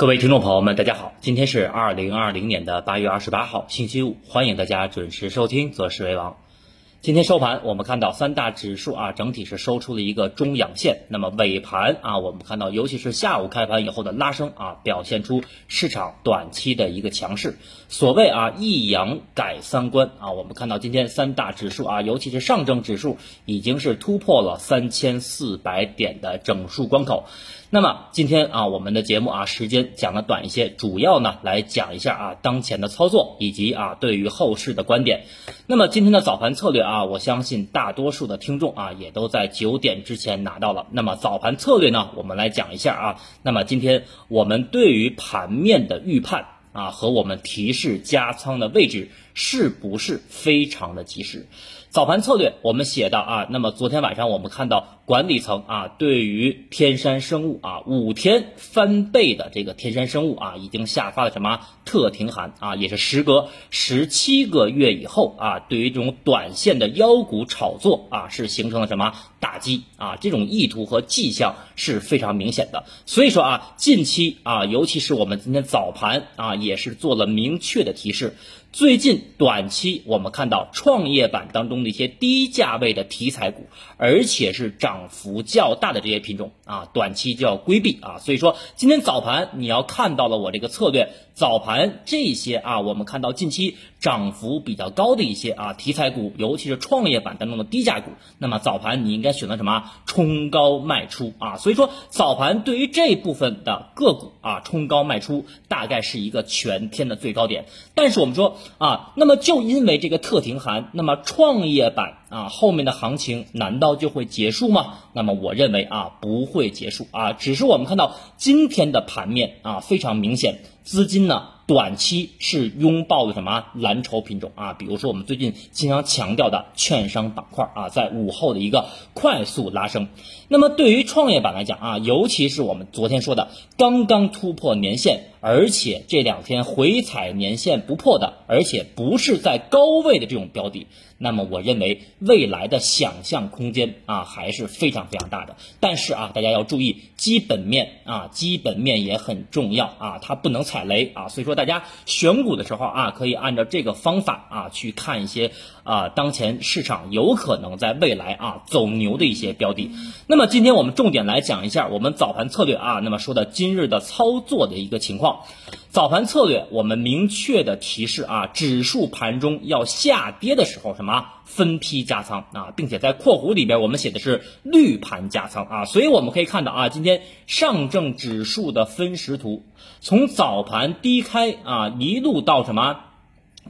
各位听众朋友们，大家好，今天是二零二零年的八月二十八号，星期五，欢迎大家准时收听《择事为王》。今天收盘，我们看到三大指数啊，整体是收出了一个中阳线。那么尾盘啊，我们看到，尤其是下午开盘以后的拉升啊，表现出市场短期的一个强势。所谓啊，一阳改三观啊，我们看到今天三大指数啊，尤其是上证指数已经是突破了三千四百点的整数关口。那么今天啊，我们的节目啊，时间讲的短一些，主要呢来讲一下啊当前的操作以及啊对于后市的观点。那么今天的早盘策略啊，啊我相信大多数的听众啊也都在九点之前拿到了。那么早盘策略呢，我们来讲一下啊。那么今天我们对于盘面的预判啊和我们提示加仓的位置是不是非常的及时？早盘策略我们写到啊，那么昨天晚上我们看到。管理层啊，对于天山生物啊五天翻倍的这个天山生物啊，已经下发了什么特停函啊，也是时隔十七个月以后啊，对于这种短线的妖股炒作啊，是形成了什么打击啊？这种意图和迹象是非常明显的。所以说啊，近期啊，尤其是我们今天早盘啊，也是做了明确的提示。最近短期我们看到创业板当中的一些低价位的题材股，而且是涨。幅较大的这些品种啊，短期就要规避啊。所以说，今天早盘你要看到了我这个策略，早盘这些啊，我们看到近期涨幅比较高的一些啊题材股，尤其是创业板当中的低价股，那么早盘你应该选择什么？冲高卖出啊。所以说，早盘对于这部分的个股啊，冲高卖出大概是一个全天的最高点。但是我们说啊，那么就因为这个特停函，那么创业板。啊，后面的行情难道就会结束吗？那么我认为啊，不会结束啊，只是我们看到今天的盘面啊，非常明显，资金呢。短期是拥抱的什么蓝筹品种啊？比如说我们最近经常强调的券商板块啊，在午后的一个快速拉升。那么对于创业板来讲啊，尤其是我们昨天说的刚刚突破年线，而且这两天回踩年线不破的，而且不是在高位的这种标的，那么我认为未来的想象空间啊还是非常非常大的。但是啊，大家要注意基本面啊，基本面也很重要啊，它不能踩雷啊。所以说。大家选股的时候啊，可以按照这个方法啊去看一些啊当前市场有可能在未来啊走牛的一些标的。那么今天我们重点来讲一下我们早盘策略啊，那么说的今日的操作的一个情况。早盘策略我们明确的提示啊，指数盘中要下跌的时候什么分批加仓啊，并且在括弧里边我们写的是绿盘加仓啊，所以我们可以看到啊，今天上证指数的分时图。从早盘低开啊，一路到什么？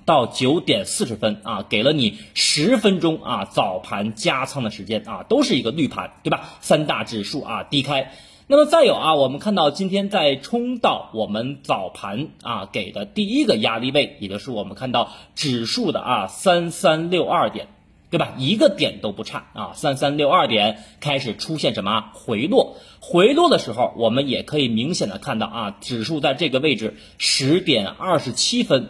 到九点四十分啊，给了你十分钟啊，早盘加仓的时间啊，都是一个绿盘，对吧？三大指数啊低开。那么再有啊，我们看到今天在冲到我们早盘啊给的第一个压力位，也就是我们看到指数的啊三三六二点。对吧？一个点都不差啊，三三六二点开始出现什么回落？回落的时候，我们也可以明显的看到啊，指数在这个位置十点二十七分。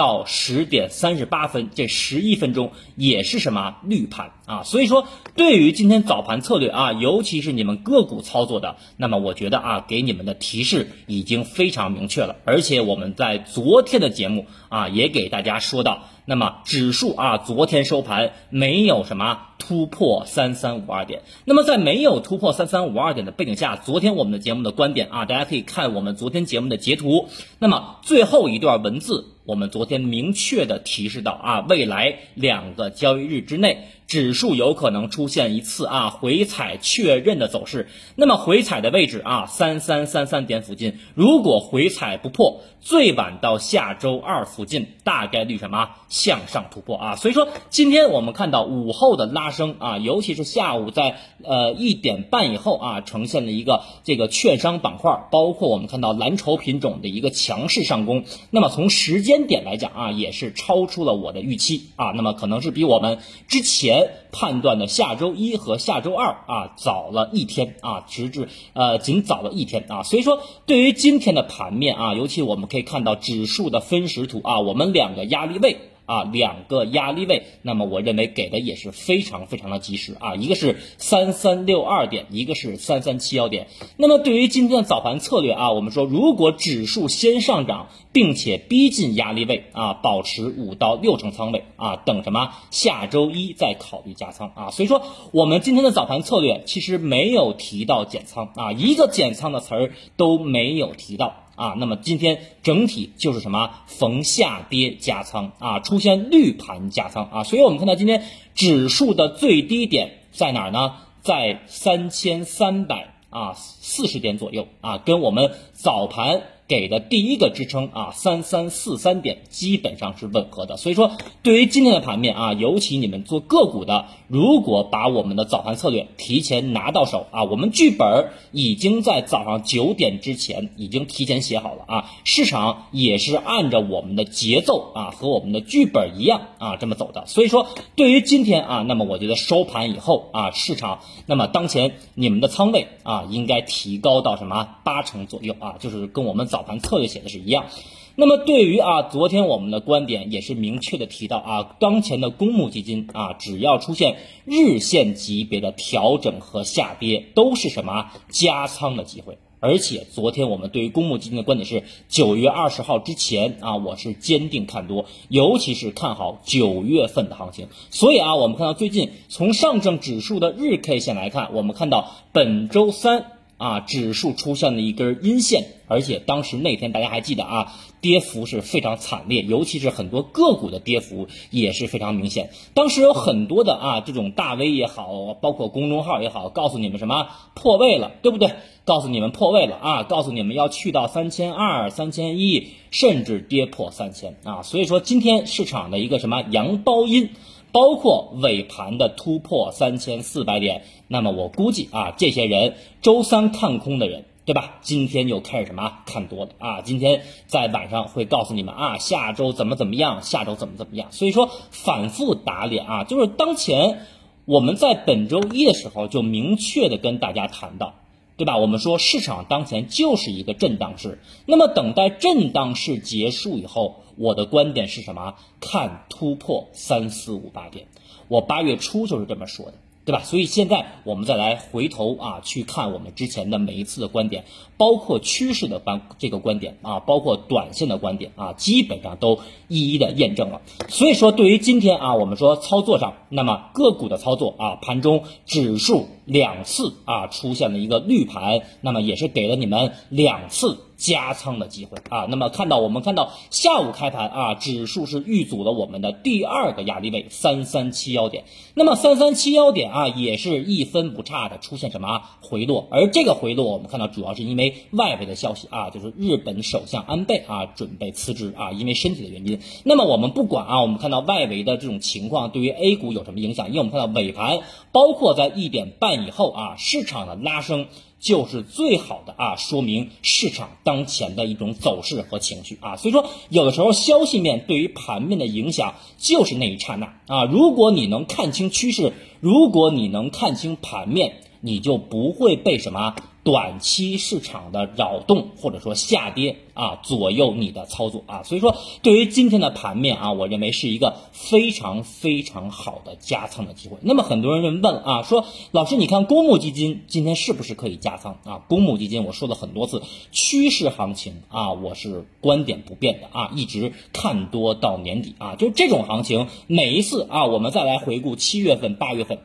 到十点三十八分，这十一分钟也是什么绿盘啊？所以说，对于今天早盘策略啊，尤其是你们个股操作的，那么我觉得啊，给你们的提示已经非常明确了。而且我们在昨天的节目啊，也给大家说到，那么指数啊，昨天收盘没有什么突破三三五二点。那么在没有突破三三五二点的背景下，昨天我们的节目的观点啊，大家可以看我们昨天节目的截图。那么最后一段文字。我们昨天明确的提示到啊，未来两个交易日之内。指数有可能出现一次啊回踩确认的走势，那么回踩的位置啊三三三三点附近，如果回踩不破，最晚到下周二附近，大概率什么向上突破啊？所以说今天我们看到午后的拉升啊，尤其是下午在呃一点半以后啊，呈现了一个这个券商板块，包括我们看到蓝筹品种的一个强势上攻。那么从时间点来讲啊，也是超出了我的预期啊，那么可能是比我们之前。判断的下周一和下周二啊早了一天啊，直至呃仅早了一天啊，所以说对于今天的盘面啊，尤其我们可以看到指数的分时图啊，我们两个压力位。啊，两个压力位，那么我认为给的也是非常非常的及时啊，一个是三三六二点，一个是三三七幺点。那么对于今天的早盘策略啊，我们说如果指数先上涨，并且逼近压力位啊，保持五到六成仓位啊，等什么？下周一再考虑加仓啊。所以说我们今天的早盘策略其实没有提到减仓啊，一个减仓的词儿都没有提到。啊，那么今天整体就是什么逢下跌加仓啊，出现绿盘加仓啊，所以我们看到今天指数的最低点在哪儿呢？在三千三百啊四十点左右啊，跟我们早盘。给的第一个支撑啊，三三四三点基本上是吻合的，所以说对于今天的盘面啊，尤其你们做个股的，如果把我们的早盘策略提前拿到手啊，我们剧本已经在早上九点之前已经提前写好了啊，市场也是按照我们的节奏啊和我们的剧本一样啊这么走的，所以说对于今天啊，那么我觉得收盘以后啊，市场那么当前你们的仓位啊应该提高到什么八成左右啊，就是跟我们早。早盘策略写的是一样，那么对于啊，昨天我们的观点也是明确的提到啊，当前的公募基金啊，只要出现日线级别的调整和下跌，都是什么加仓的机会。而且昨天我们对于公募基金的观点是，九月二十号之前啊，我是坚定看多，尤其是看好九月份的行情。所以啊，我们看到最近从上证指数的日 K 线来看，我们看到本周三。啊，指数出现了一根阴线，而且当时那天大家还记得啊，跌幅是非常惨烈，尤其是很多个股的跌幅也是非常明显。当时有很多的啊，这种大 V 也好，包括公众号也好，告诉你们什么破位了，对不对？告诉你们破位了啊，告诉你们要去到三千二、三千一，甚至跌破三千啊。所以说今天市场的一个什么阳包阴。包括尾盘的突破三千四百点，那么我估计啊，这些人周三看空的人，对吧？今天又开始什么看多了啊？今天在晚上会告诉你们啊，下周怎么怎么样，下周怎么怎么样。所以说反复打脸啊，就是当前我们在本周一的时候就明确的跟大家谈到。对吧？我们说市场当前就是一个震荡市，那么等待震荡市结束以后，我的观点是什么？看突破三四五八点，我八月初就是这么说的。对吧？所以现在我们再来回头啊，去看我们之前的每一次的观点，包括趋势的观这个观点啊，包括短线的观点啊，基本上都一一的验证了。所以说，对于今天啊，我们说操作上，那么个股的操作啊，盘中指数两次啊出现了一个绿盘，那么也是给了你们两次。加仓的机会啊，那么看到我们看到下午开盘啊，指数是遇阻了我们的第二个压力位三三七幺点，那么三三七幺点啊，也是一分不差的出现什么啊回落，而这个回落我们看到主要是因为外围的消息啊，就是日本首相安倍啊准备辞职啊，因为身体的原因。那么我们不管啊，我们看到外围的这种情况对于 A 股有什么影响？因为我们看到尾盘，包括在一点半以后啊，市场的拉升。就是最好的啊，说明市场当前的一种走势和情绪啊，所以说有的时候消息面对于盘面的影响就是那一刹那啊，如果你能看清趋势，如果你能看清盘面，你就不会被什么。短期市场的扰动或者说下跌啊，左右你的操作啊，所以说对于今天的盘面啊，我认为是一个非常非常好的加仓的机会。那么很多人问啊，说老师，你看公募基金今天是不是可以加仓啊？公募基金我说了很多次，趋势行情啊，我是观点不变的啊，一直看多到年底啊，就这种行情，每一次啊，我们再来回顾七月份、八月份。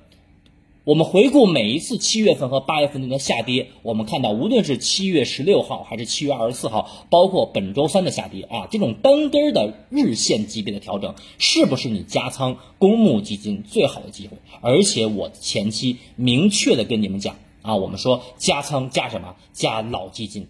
我们回顾每一次七月份和八月份的下跌，我们看到无论是七月十六号还是七月二十四号，包括本周三的下跌啊，这种单根的日线级别的调整，是不是你加仓公募基金最好的机会？而且我前期明确的跟你们讲啊，我们说加仓加什么？加老基金。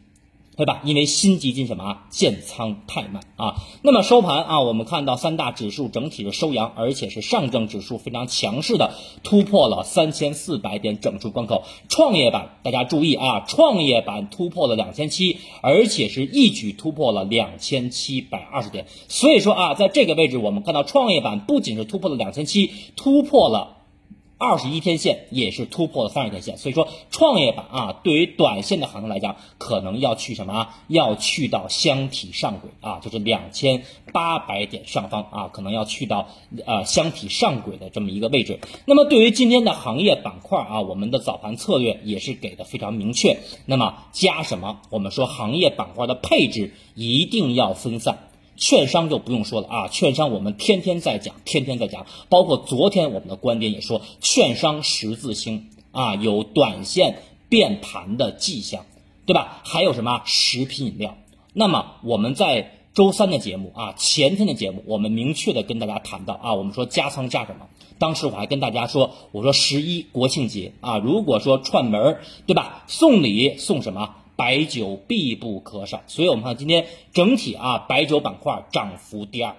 对吧？因为新基金什么啊建仓太慢啊。那么收盘啊，我们看到三大指数整体是收阳，而且是上证指数非常强势的突破了三千四百点整数关口。创业板大家注意啊，创业板突破了两千七，而且是一举突破了两千七百二十点。所以说啊，在这个位置，我们看到创业板不仅是突破了两千七，突破了。二十一天线也是突破了三十天线，所以说创业板啊，对于短线的行情来讲，可能要去什么啊？要去到箱体上轨啊，就是两千八百点上方啊，可能要去到呃箱体上轨的这么一个位置。那么对于今天的行业板块啊，我们的早盘策略也是给的非常明确。那么加什么？我们说行业板块的配置一定要分散。券商就不用说了啊，券商我们天天在讲，天天在讲，包括昨天我们的观点也说，券商十字星啊，有短线变盘的迹象，对吧？还有什么食品饮料？那么我们在周三的节目啊，前天的节目，我们明确的跟大家谈到啊，我们说加仓加什么？当时我还跟大家说，我说十一国庆节啊，如果说串门儿对吧？送礼送什么？白酒必不可少，所以我们看今天整体啊，白酒板块涨幅第二，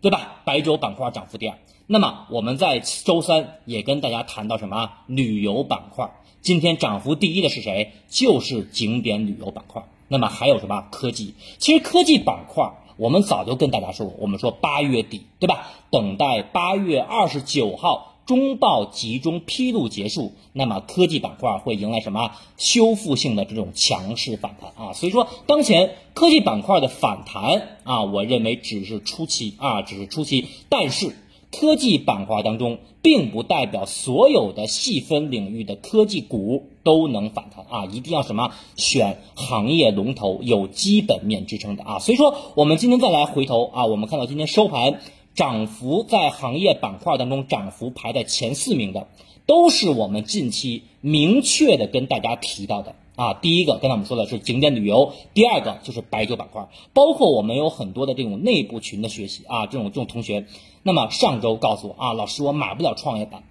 对吧？白酒板块涨幅第二。那么我们在周三也跟大家谈到什么？旅游板块，今天涨幅第一的是谁？就是景点旅游板块。那么还有什么？科技。其实科技板块我们早就跟大家说过，我们说八月底，对吧？等待八月二十九号。中报集中披露结束，那么科技板块会迎来什么修复性的这种强势反弹啊？所以说，当前科技板块的反弹啊，我认为只是初期啊，只是初期。但是科技板块当中，并不代表所有的细分领域的科技股都能反弹啊，一定要什么选行业龙头有基本面支撑的啊。所以说，我们今天再来回头啊，我们看到今天收盘。涨幅在行业板块当中涨幅排在前四名的，都是我们近期明确的跟大家提到的啊。第一个刚才我们说的是景点旅游，第二个就是白酒板块，包括我们有很多的这种内部群的学习啊，这种这种同学，那么上周告诉我啊，老师我买不了创业板，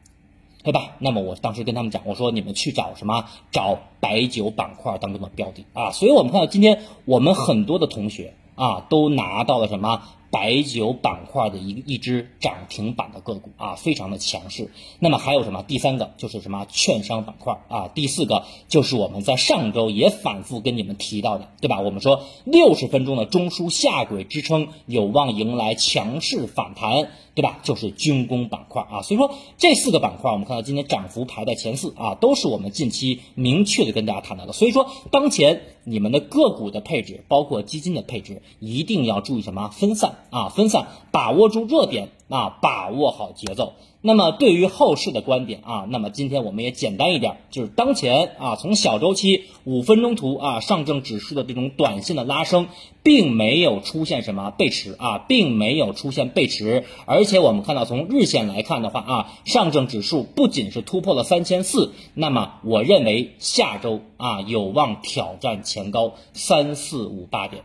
对吧？那么我当时跟他们讲，我说你们去找什么？找白酒板块当中的标的啊。所以我们看到今天我们很多的同学啊，都拿到了什么？白酒板块的一一只涨停板的个股啊，非常的强势。那么还有什么？第三个就是什么？券商板块啊。第四个就是我们在上周也反复跟你们提到的，对吧？我们说六十分钟的中枢下轨支撑有望迎来强势反弹，对吧？就是军工板块啊。所以说这四个板块，我们看到今天涨幅排在前四啊，都是我们近期明确的跟大家谈到的。所以说当前。你们的个股的配置，包括基金的配置，一定要注意什么？分散啊，分散，把握住热点啊，把握好节奏。那么对于后市的观点啊，那么今天我们也简单一点，就是当前啊，从小周期五分钟图啊，上证指数的这种短线的拉升，并没有出现什么背驰啊，并没有出现背驰，而且我们看到从日线来看的话啊，上证指数不仅是突破了三千四，那么我认为下周啊有望挑战前高三四五八点。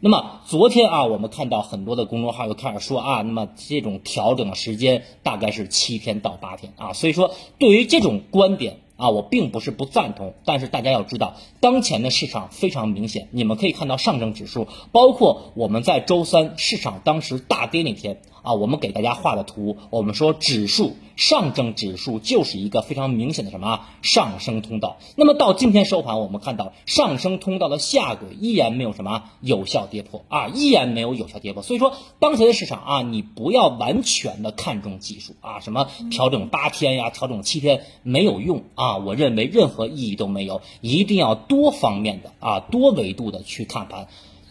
那么昨天啊，我们看到很多的公众号又开始说啊，那么这种调整的时间大概是七天到八天啊，所以说对于这种观点啊，我并不是不赞同，但是大家要知道，当前的市场非常明显，你们可以看到上证指数，包括我们在周三市场当时大跌那天。啊，我们给大家画的图，我们说指数上证指数就是一个非常明显的什么上升通道。那么到今天收盘，我们看到上升通道的下轨依然没有什么有效跌破啊，依然没有有效跌破。所以说，当前的市场啊，你不要完全的看重技术啊，什么调整八天呀，调整七天没有用啊，我认为任何意义都没有，一定要多方面的啊，多维度的去看盘。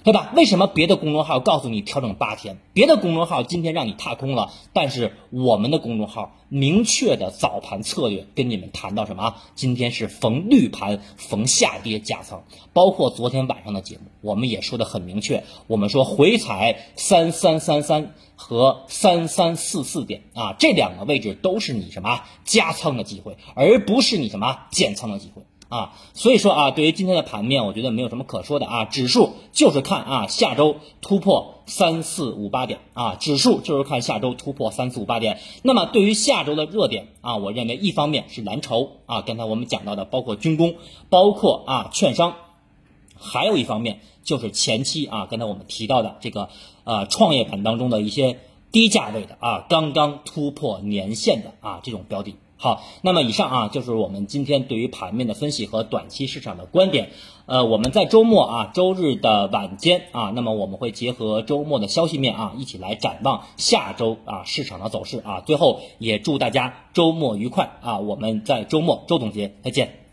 对吧？为什么别的公众号告诉你调整八天，别的公众号今天让你踏空了，但是我们的公众号明确的早盘策略跟你们谈到什么？今天是逢绿盘逢下跌加仓，包括昨天晚上的节目，我们也说的很明确，我们说回踩三三三三和三三四四点啊，这两个位置都是你什么加仓的机会，而不是你什么减仓的机会。啊，所以说啊，对于今天的盘面，我觉得没有什么可说的啊。指数就是看啊，下周突破三四五八点啊，指数就是看下周突破三四五八点。那么对于下周的热点啊，我认为一方面是蓝筹啊，刚才我们讲到的，包括军工，包括啊券商，还有一方面就是前期啊，刚才我们提到的这个呃创业板当中的一些低价位的啊，刚刚突破年线的啊这种标的。好，那么以上啊就是我们今天对于盘面的分析和短期市场的观点。呃，我们在周末啊，周日的晚间啊，那么我们会结合周末的消息面啊，一起来展望下周啊市场的走势啊。最后也祝大家周末愉快啊！我们在周末周总结再见。